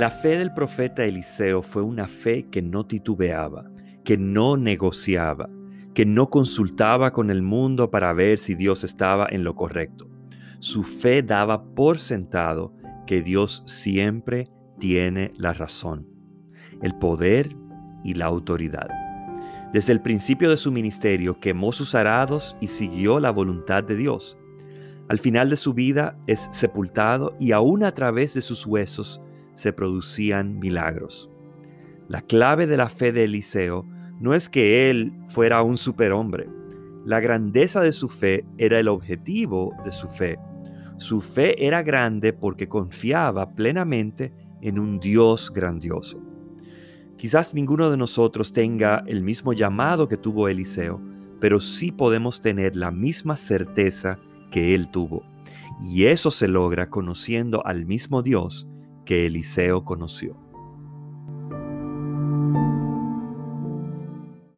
La fe del profeta Eliseo fue una fe que no titubeaba, que no negociaba, que no consultaba con el mundo para ver si Dios estaba en lo correcto. Su fe daba por sentado que Dios siempre tiene la razón, el poder y la autoridad. Desde el principio de su ministerio quemó sus arados y siguió la voluntad de Dios. Al final de su vida es sepultado y aún a través de sus huesos se producían milagros. La clave de la fe de Eliseo no es que él fuera un superhombre. La grandeza de su fe era el objetivo de su fe. Su fe era grande porque confiaba plenamente en un Dios grandioso. Quizás ninguno de nosotros tenga el mismo llamado que tuvo Eliseo, pero sí podemos tener la misma certeza que él tuvo. Y eso se logra conociendo al mismo Dios que Eliseo conoció.